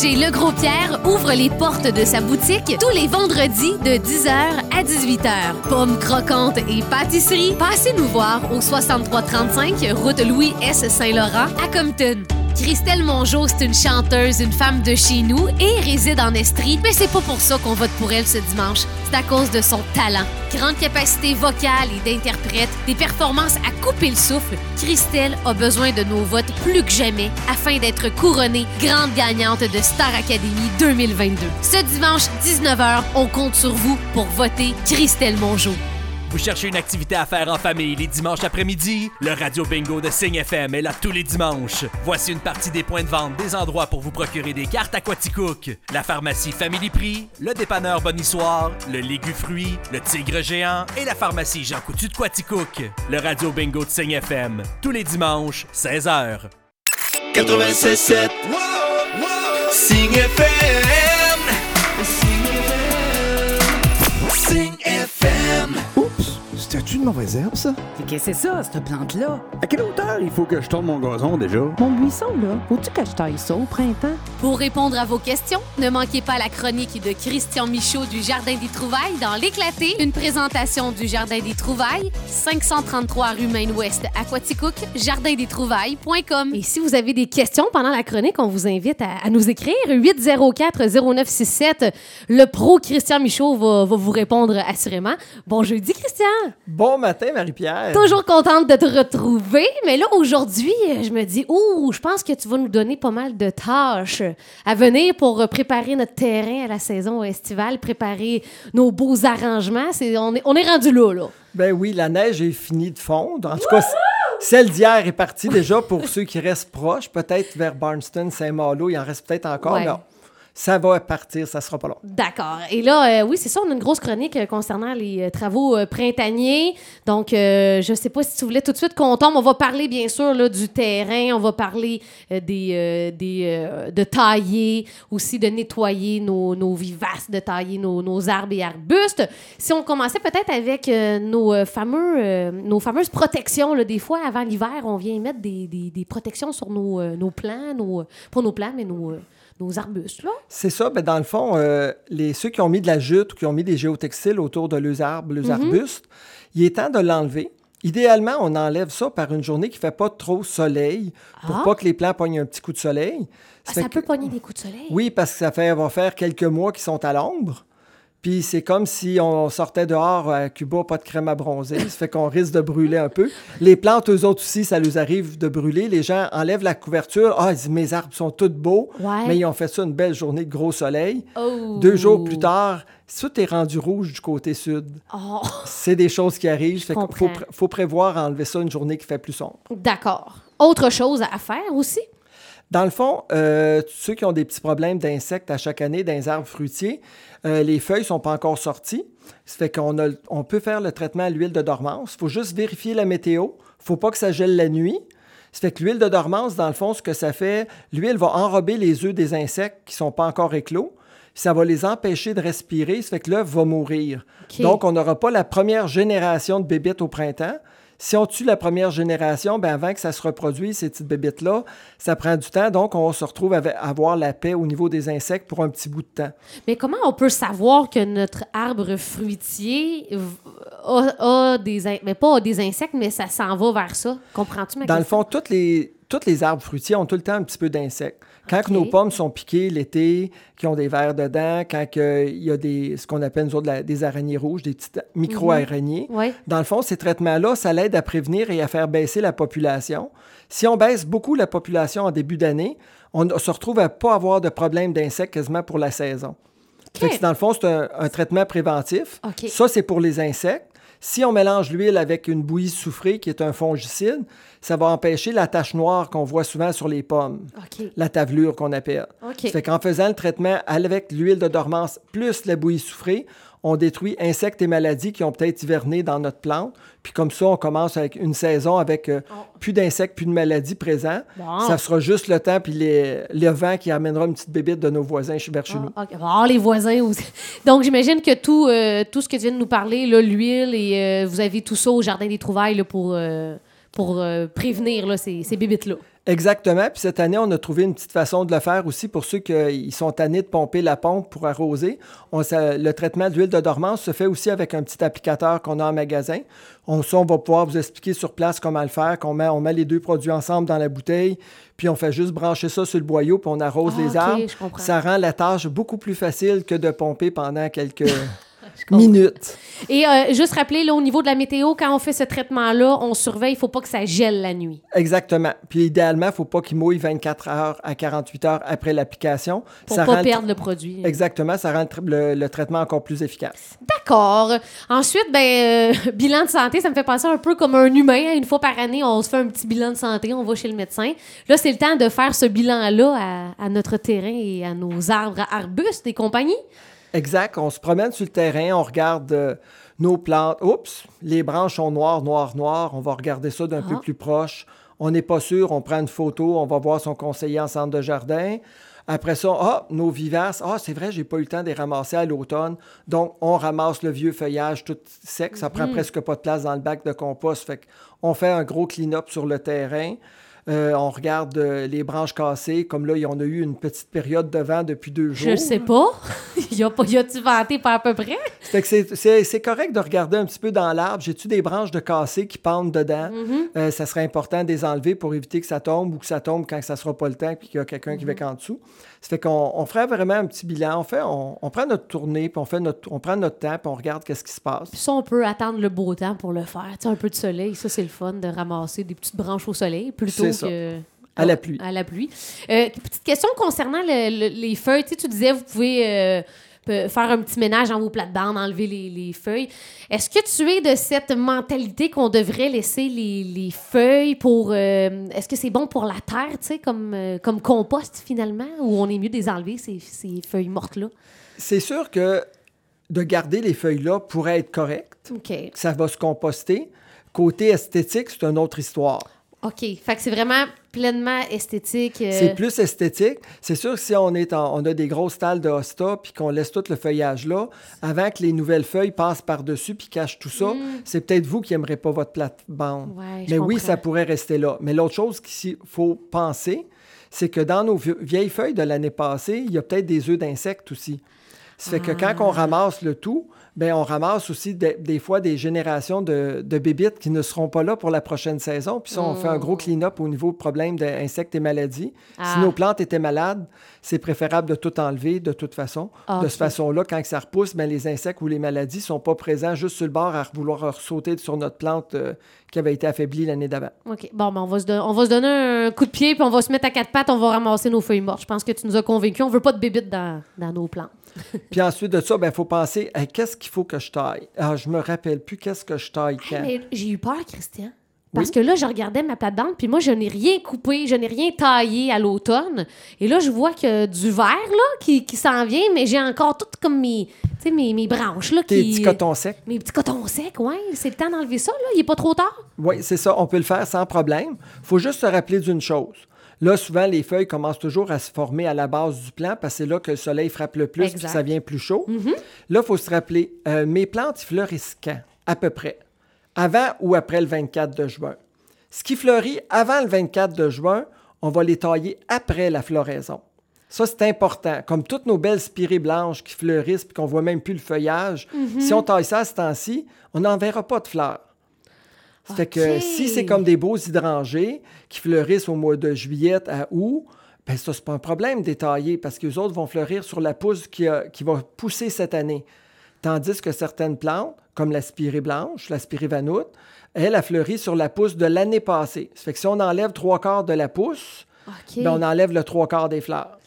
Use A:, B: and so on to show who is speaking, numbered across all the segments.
A: Bonne nouvelle! Verger Le Gros Pierre ouvre les portes de sa boutique tous les vendredis de 10h à 18h. Pommes croquantes et pâtisseries, passez nous voir au 6335 route Louis S. Saint-Laurent à Compton. Christelle Mongeau, c'est une chanteuse, une femme de chez nous et réside en Estrie, mais c'est pas pour ça qu'on vote pour elle ce dimanche. C'est à cause de son talent. Grande capacité vocale et d'interprète, des performances à couper le souffle, Christelle a besoin de nos votes plus que jamais afin d'être couronnée grande gagnante de Star Academy 2022. Ce dimanche 19h, on compte sur vous pour voter Christelle Mongeau.
B: Vous cherchez une activité à faire en famille les dimanches après-midi? Le Radio Bingo de Signe FM est là tous les dimanches. Voici une partie des points de vente des endroits pour vous procurer des cartes à Quaticook. La pharmacie Family Prix, le dépanneur Bonissoir, le Légu Fruit, le Tigre Géant et la pharmacie Jean Coutu de Quaticook. Le Radio Bingo de Signe FM, tous les dimanches, 16h.
C: 96.7 Signe FM
D: c'était une mauvaise herbe, ça?
E: Qu'est-ce que c'est ça, cette plante-là?
D: À quelle hauteur il faut que je tourne mon gazon déjà?
E: Mon buisson, là, faut-tu que je taille ça au printemps?
A: Pour répondre à vos questions, ne manquez pas la chronique de Christian Michaud du Jardin des Trouvailles dans L'éclaté, une présentation du Jardin des Trouvailles, 533 rue Maine-Ouest à Quaticook, jardindestrouvailles.com. Et si vous avez des questions pendant la chronique, on vous invite à, à nous écrire 804-0967. Le pro Christian Michaud va, va vous répondre assurément. Bon jeudi, Christian!
F: Bon matin, Marie-Pierre.
A: Toujours contente de te retrouver, mais là aujourd'hui, euh, je me dis, ouh, je pense que tu vas nous donner pas mal de tâches à venir pour euh, préparer notre terrain à la saison estivale, préparer nos beaux arrangements. On, est, on est rendu là, là.
F: Ben oui, la neige est finie de fondre. En tout cas, celle d'hier est partie déjà pour ceux qui restent proches. Peut-être vers Barnston, Saint-Malo, il en reste peut-être encore.
A: Ouais.
F: mais ça va partir, ça sera pas long.
A: D'accord. Et là, euh, oui, c'est ça, on a une grosse chronique euh, concernant les euh, travaux printaniers. Donc, je sais pas si tu voulais tout de suite qu'on tombe. On va parler, bien sûr, là, du terrain. On va parler des, des, de tailler, aussi de nettoyer nos, nos vivaces, de tailler nos, nos arbres et arbustes. Si on commençait peut-être avec nos, fameux, nos fameuses protections, là, des fois, avant l'hiver, on vient mettre des, des, protections sur nos, nos plants, nos, pas nos plants, mais nos, nos arbustes, là.
F: C'est ça, ben dans le fond, euh, les, ceux qui ont mis de la jute ou qui ont mis des géotextiles autour de leurs arbres, leurs arbustes, il est temps de l'enlever. Idéalement, on enlève ça par une journée qui ne fait pas trop soleil pour
A: Ah.
F: pas que les plants pognent un petit coup de soleil.
A: Ah, ça
F: que-
A: peut pogner des coups de soleil.
F: Oui, parce que ça fait, va faire quelques mois qu'ils sont à l'ombre. Puis c'est comme si on sortait dehors à Cuba, pas de crème à bronzer. Ça fait qu'on risque de brûler un peu. Les plantes, eux autres aussi, ça leur arrive de brûler. Les gens enlèvent la couverture. Ah, ils disent, mes arbres sont tous beaux.
A: Ouais.
F: Mais ils ont fait ça une belle journée de gros soleil.
A: Oh.
F: Deux jours plus tard, tout est rendu rouge du côté sud.
A: Oh,
F: C'est des choses qui arrivent. Fait qu'il faut, faut prévoir enlever ça une journée qui fait plus sombre.
A: D'accord. Autre chose à faire aussi?
F: Dans le fond, euh, ceux qui ont des petits problèmes d'insectes à chaque année dans les arbres fruitiers, euh, les feuilles ne sont pas encore sorties. Ça fait qu'on a, on peut faire le traitement à l'huile de dormance. Il faut juste vérifier la météo. Il ne faut pas que ça gèle la nuit. Ça fait que l'huile de dormance, dans le fond, ce que ça fait, l'huile va enrober les œufs des insectes qui ne sont pas encore éclos. Ça va les empêcher de respirer. Ça fait que l'œuf va mourir. Donc, on n'aura pas la première génération de bébites au printemps. Si on tue la première génération, ben avant que ça se reproduise, ces petites bébites-là, ça prend du temps. Donc, on se retrouve à avoir la paix au niveau des insectes pour un petit bout de temps.
A: Mais comment on peut savoir que notre arbre fruitier a, a des... Mais pas a des insectes, mais ça s'en va vers ça? Comprends-tu ma
F: Dans le fond, toutes les, tous les arbres fruitiers ont tout le temps un petit peu d'insectes. Quand nos pommes sont piquées l'été, qui ont des vers dedans, quand il y a des, ce qu'on appelle nous autres, la- des araignées rouges, des petites micro-araignées,
A: Oui.
F: Dans le fond, ces traitements-là, ça l'aide à prévenir et à faire baisser la population. Si on baisse beaucoup la population en début d'année, on se retrouve à pas avoir de problème d'insectes quasiment pour la saison. Fait que, dans le fond, c'est un, un traitement préventif. Ça, c'est pour les insectes. Si on mélange l'huile avec une bouillie soufrée, qui est un fongicide, ça va empêcher la tache noire qu'on voit souvent sur les pommes, la tavelure qu'on appelle.
A: OK.
F: Ça fait qu'en faisant le traitement avec l'huile de dormance plus la bouillie soufrée, on détruit insectes et maladies qui ont peut-être hiverné dans notre plante. Puis comme ça, on commence avec une saison avec euh, plus d'insectes, plus de maladies présents.
A: Bon.
F: Ça sera juste le temps puis les- le vent qui amènera une petite bébite de nos voisins vers chez nous.
A: Ah, ok. Ah, les voisins aussi. Donc, j'imagine que tout, euh, tout ce que tu viens de nous parler, l'huile, et euh, vous avez tout ça au Jardin des Trouvailles là, pour, pour prévenir là, ces, ces bébites-là.
F: Exactement. Puis cette année, on a trouvé une petite façon de le faire aussi pour ceux qui sont tannés de pomper la pompe pour arroser. On, ça- le traitement d'huile de dormance se fait aussi avec un petit applicateur qu'on a en magasin. On, ça, on va pouvoir vous expliquer sur place comment le faire, qu'on met, on met les deux produits ensemble dans la bouteille, puis on fait juste brancher ça sur le boyau, puis on arrose
A: Ah,
F: les arbres. Ça rend la tâche beaucoup plus facile que de pomper pendant quelques
A: comprends.
F: minutes.
A: Et euh, juste rappeler, là, au niveau de la météo, quand on fait ce traitement-là, on surveille, il faut pas que ça gèle la nuit.
F: Exactement. Puis idéalement, il ne faut pas qu'il mouille 24 heures à 48 heures après l'application.
A: Pour
F: Ça
A: pas
F: le
A: perdre le produit.
F: Exactement, ça rend le, tra- le- le traitement encore plus efficace.
A: D'accord. Ensuite, ben, euh, bilan de santé, ça me fait penser un peu comme un humain. hein. Une fois par année, on se fait un petit bilan de santé, on va chez le médecin. Là, c'est le temps de faire ce bilan-là à, à notre terrain et à nos arbres, arbustes et compagnie.
F: Exact, on se promène sur le terrain, on regarde euh, nos plantes. Oups, les branches sont noires, noires, noires. On va regarder ça d'un peu
A: Ah.
F: plus proche. On n'est pas sûr, on prend une photo, on va voir son conseiller en centre de jardin. Après ça, ah, nos vivaces, ah, c'est vrai, j'ai pas eu le temps de les ramasser à l'automne. Donc, on ramasse le vieux feuillage tout sec. Ça prend presque pas de place dans le bac de compost. Fait on fait un gros clean-up sur le terrain. Euh, on regarde euh, les branches cassées. Comme là, on a eu une petite période de vent depuis deux jours.
A: Je sais pas. y a pas, y a-tu vanté pas à peu près?
F: Fait que c'est- correct de regarder un petit peu dans l'arbre. J'ai-tu des branches de cassées qui pendent dedans? Euh, ça serait important de les enlever pour éviter que ça tombe ou que ça tombe quand ça sera pas le temps puis qu'il y a quelqu'un qui va en dessous. Ça fait qu'on on ferait vraiment un petit bilan. On, fait, on, on prend notre tournée, puis on, fait notre, on prend notre temps, puis on regarde qu'est-ce qui se passe.
A: Puis ça, on peut attendre le beau temps pour le faire. Tu sais, un peu de soleil, ça, c'est le fun de ramasser des petites branches au soleil plutôt
F: ça.
A: que...
F: À la pluie.
A: À la pluie. Euh, petite question concernant le- le- les feuilles. Tu sais, tu disais, vous pouvez euh, faire un petit ménage dans vos plates-bandes, enlever les, les feuilles. Est-ce que tu es de cette mentalité qu'on devrait laisser les, les feuilles pour... euh, Est-ce que c'est bon pour la terre, tu sais, comme, euh, comme compost, finalement, ou on est mieux de les enlever, ces, ces feuilles mortes-là?
F: C'est sûr que de garder les feuilles-là pourrait être correct.
A: OK.
F: Ça va se composter. Côté esthétique, c'est une autre histoire.
A: OK. Fait que c'est vraiment pleinement esthétique. euh,
F: C'est plus esthétique. C'est sûr que si on, est en- on a des grosses talles de hosta puis qu'on laisse tout le feuillage là, avant que les nouvelles feuilles passent par-dessus puis cachent tout ça, c'est peut-être vous qui n'aimerez pas votre plate-bande.
A: Mm. Ouais,
F: Mais oui,
A: comprends.
F: ça pourrait rester là. Mais l'autre chose qu'il faut penser, c'est que dans nos vie- vieilles feuilles de l'année passée, il y a peut-être des œufs d'insectes aussi. Ça fait que quand
A: Ah.
F: on ramasse le tout, ben on ramasse aussi des, des fois des générations de, de bébites qui ne seront pas là pour la prochaine saison. Puis ça, on fait un gros clean-up au niveau problème d'insectes et maladies.
A: Ah.
F: Si nos plantes étaient malades, c'est préférable de tout enlever de toute façon.
A: Ah,
F: De cette façon-là, quand ça repousse, ben, les insectes ou les maladies ne sont pas présents juste sur le bord à vouloir sauter sur notre plante euh, qui avait été affaiblie l'année d'avant.
A: OK. Bon, ben on, va se don- on va se donner un coup de pied, puis on va se mettre à quatre pattes, on va ramasser nos feuilles mortes. Je pense que tu nous as convaincus. On veut pas de bébites dans, dans nos plantes.
F: Puis ensuite de ça, il faut penser à qu'est-ce qu'il faut que je taille? Ah, je me rappelle plus qu'est-ce que je taille quand?
A: Mais j'ai eu peur, Christian. Parce que là, je regardais ma plate-bande, puis moi, je n'ai rien coupé, je n'ai rien taillé à l'automne. Et là, je vois que du vert, là, qui, qui s'en vient, mais j'ai encore tout comme mes, mes, mes branches, là,
F: Tes
A: qui...
F: petits cotons secs.
A: Mes petits cotons secs, ouais. C'est le temps d'enlever ça, là. Il est pas trop tard.
F: Oui, c'est ça, on peut le faire sans problème. Il faut juste se rappeler d'une chose. Là, souvent, les feuilles commencent toujours à se former à la base du plant parce que c'est là que le soleil frappe le plus et ça vient plus chaud. Là, il faut se rappeler, euh, mes plantes, ils fleurissent quand? À peu près. Avant ou après le 24 de juin. Ce qui fleurit avant le 24 de juin, on va les tailler après la floraison. Ça, c'est important. Comme toutes nos belles spirées blanches qui fleurissent et qu'on voit même plus le feuillage, si on taille ça à ce temps-ci, on n'en verra pas de fleurs. Fait que si c'est comme des beaux hydrangés qui fleurissent au mois de juillet à août, ben ça, c'est pas un problème d'étailler parce que les autres vont fleurir sur la pousse qui, a- qui va pousser cette année. Tandis que certaines plantes, comme la spirée blanche, la spirée vanoute, elle a fleuri sur la pousse de l'année passée. Ça fait que si on enlève trois quarts de la pousse, ben on enlève le trois quarts des fleurs.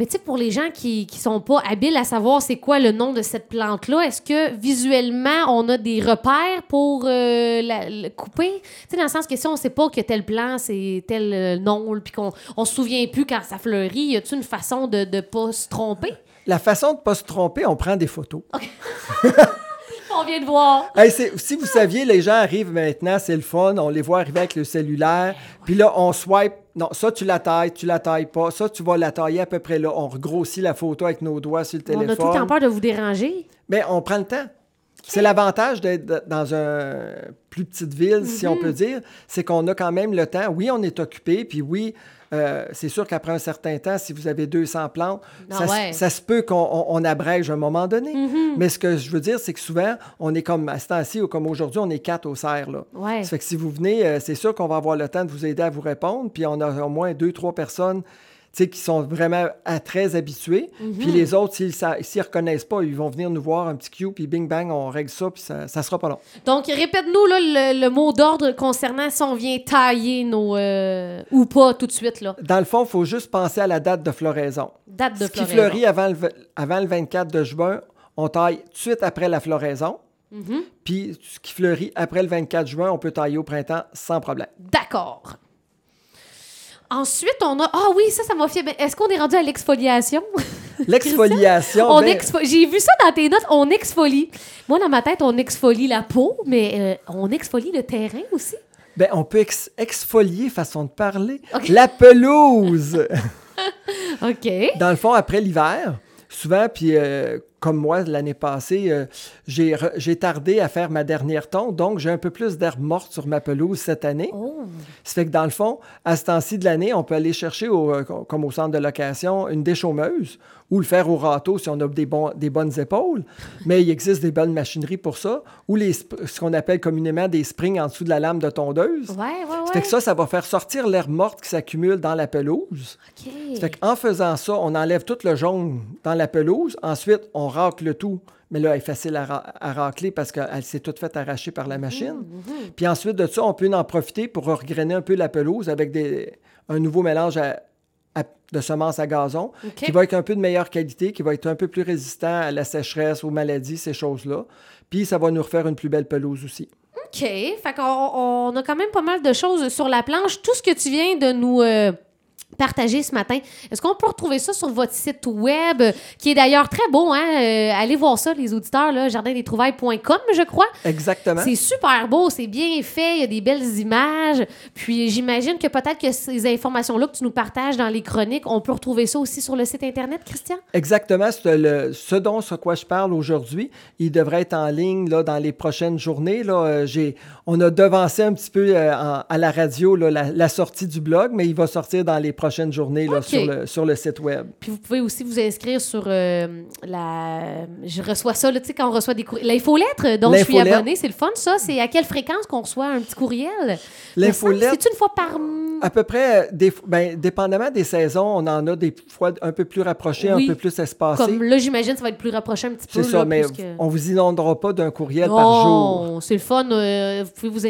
A: Mais tu sais, pour les gens qui ne sont pas habiles à savoir c'est quoi le nom de cette plante-là, est-ce que visuellement, on a des repères pour euh, la, couper? Tu sais, dans le sens que si on ne sait pas que tel plant, c'est tel euh, nom, puis qu'on ne se souvient plus quand ça fleurit, y a-t-il une façon de ne pas se tromper?
F: La façon de ne pas se tromper, on prend des photos.
A: On vient de voir.
F: Hey, si vous saviez, les gens arrivent maintenant, c'est le fun, on les voit arriver avec le cellulaire, puis là, on swipe. Non, ça, tu la tailles, tu la tailles pas. Ça, tu vas la tailler à peu près là. On regrossit la photo avec nos doigts sur le
A: On
F: téléphone.
A: a tout le temps peur de vous déranger.
F: Mais on prend le temps. C'est l'avantage d'être dans une plus petite ville, si on peut dire, c'est qu'on a quand même le temps. Oui, on est occupé, puis oui, euh, c'est sûr qu'après un certain temps, si vous avez 200 plantes,
A: Ah
F: ça, se-
A: ouais.
F: ça se peut qu'on on- on abrège à un moment donné. Mais ce que je veux dire, c'est que souvent, on est comme à ce temps-ci ou comme aujourd'hui, on est quatre au cerf. Là.
A: Ouais.
F: Ça fait que si vous venez, euh, c'est sûr qu'on va avoir le temps de vous aider à vous répondre, puis on a au moins deux, trois personnes qui sont vraiment à- très habitués.
A: Mhm.
F: Puis les autres, s'ils ne reconnaissent pas, ils vont venir nous voir un petit cue, puis bing bang, on règle ça, puis ça, ça sera pas long.
A: Donc, répète-nous le, le mot d'ordre concernant si on vient tailler nos. euh, ou pas tout de suite, là.
F: Dans le fond, il faut juste penser à la date de floraison.
A: Date de
F: Ce qui fleurit avant le, v- avant le 24 de juin, on taille tout de suite après la floraison.
A: Mhm.
F: Puis ce qui fleurit après le 24 juin, on peut tailler au printemps sans problème.
A: D'accord. Ensuite, on a. Ah oui, ça, ça m'a fait. Est-ce qu'on est rendu à l'exfoliation?
F: L'exfoliation,
A: On
F: ben,
A: exfo- J'ai vu ça dans tes notes, on exfolie. Moi, dans ma tête, on exfolie la peau, mais euh, on exfolie le terrain aussi.
F: ben, on peut ex- exfolier, façon de parler, la pelouse.
A: OK.
F: Dans le fond, après l'hiver, souvent, puis euh, comme moi l'année passée, euh, j'ai tardé à faire ma dernière tonte, donc j'ai un peu plus d'herbe morte sur ma pelouse cette année.
A: Oh.
F: Ça fait que dans le fond, à ce temps-ci de l'année, on peut aller chercher, au, euh, comme au centre de location, une déchaumeuse ou le faire au râteau si on a des, bons, des bonnes épaules. Mais il existe des bonnes machineries pour ça, ou les, ce qu'on appelle communément des springs en dessous de la lame de tondeuse.
A: Ouais, ouais,
F: Ça fait que ça, ça va faire sortir l'herbe morte qui s'accumule dans la pelouse.
A: OK.
F: Ça fait qu'en faisant ça, on enlève tout le jaune dans la pelouse. Ensuite, on racle le tout. Mais là, elle est facile à, ra- à racler parce qu'elle s'est toute faite arracher par la
A: Mhm,
F: machine. Puis ensuite de ça, on peut en profiter pour regrainer un peu la pelouse avec des, un nouveau mélange à- à- de semences à gazon qui va être un peu de meilleure qualité, qui va être un peu plus résistant à la sécheresse, aux maladies, ces choses-là. Puis ça va nous refaire une plus belle pelouse aussi.
A: OK. Fait qu'on on a quand même pas mal de choses sur la planche. Tout ce que tu viens de nous euh, partager ce matin, est-ce qu'on peut retrouver ça sur votre site web, qui est d'ailleurs très beau, hein? Euh, allez voir ça, les auditeurs, là, jardindestrouvailles.com, je crois.
F: Exactement.
A: C'est super beau, c'est bien fait, il y a des belles images. Puis j'imagine que peut-être que ces informations-là que tu nous partages dans les chroniques, on peut retrouver ça aussi sur le site Internet, Christian?
F: Exactement, le, ce dont sur quoi je parle aujourd'hui, il devrait être en ligne là, dans les prochaines journées. Là, Euh, on a devancé un petit peu euh, en- à la radio là, la, la sortie du blog, mais il va sortir dans les prochaines journées là,
A: Ok.
F: sur, le, sur le site web.
A: Puis vous pouvez aussi vous inscrire sur euh, la. Je reçois ça, tu sais, quand on reçoit des courriels. L'infolettre dont je suis abonnée, c'est le fun, ça. C'est à quelle fréquence qu'on reçoit un petit courriel?
F: L'infolettre-
A: C'est une fois par.
F: À peu près, euh, des, ben, dépendamment des saisons, on en a des fois un peu plus rapprochés,
A: Oui.
F: un peu plus espacés.
A: Comme là, j'imagine, ça va être plus rapproché un petit peu.
F: C'est ça,
A: là,
F: mais
A: que-
F: on vous inondera pas d'un courriel par jour.
A: Non, c'est le fun. euh, vous pouvez vous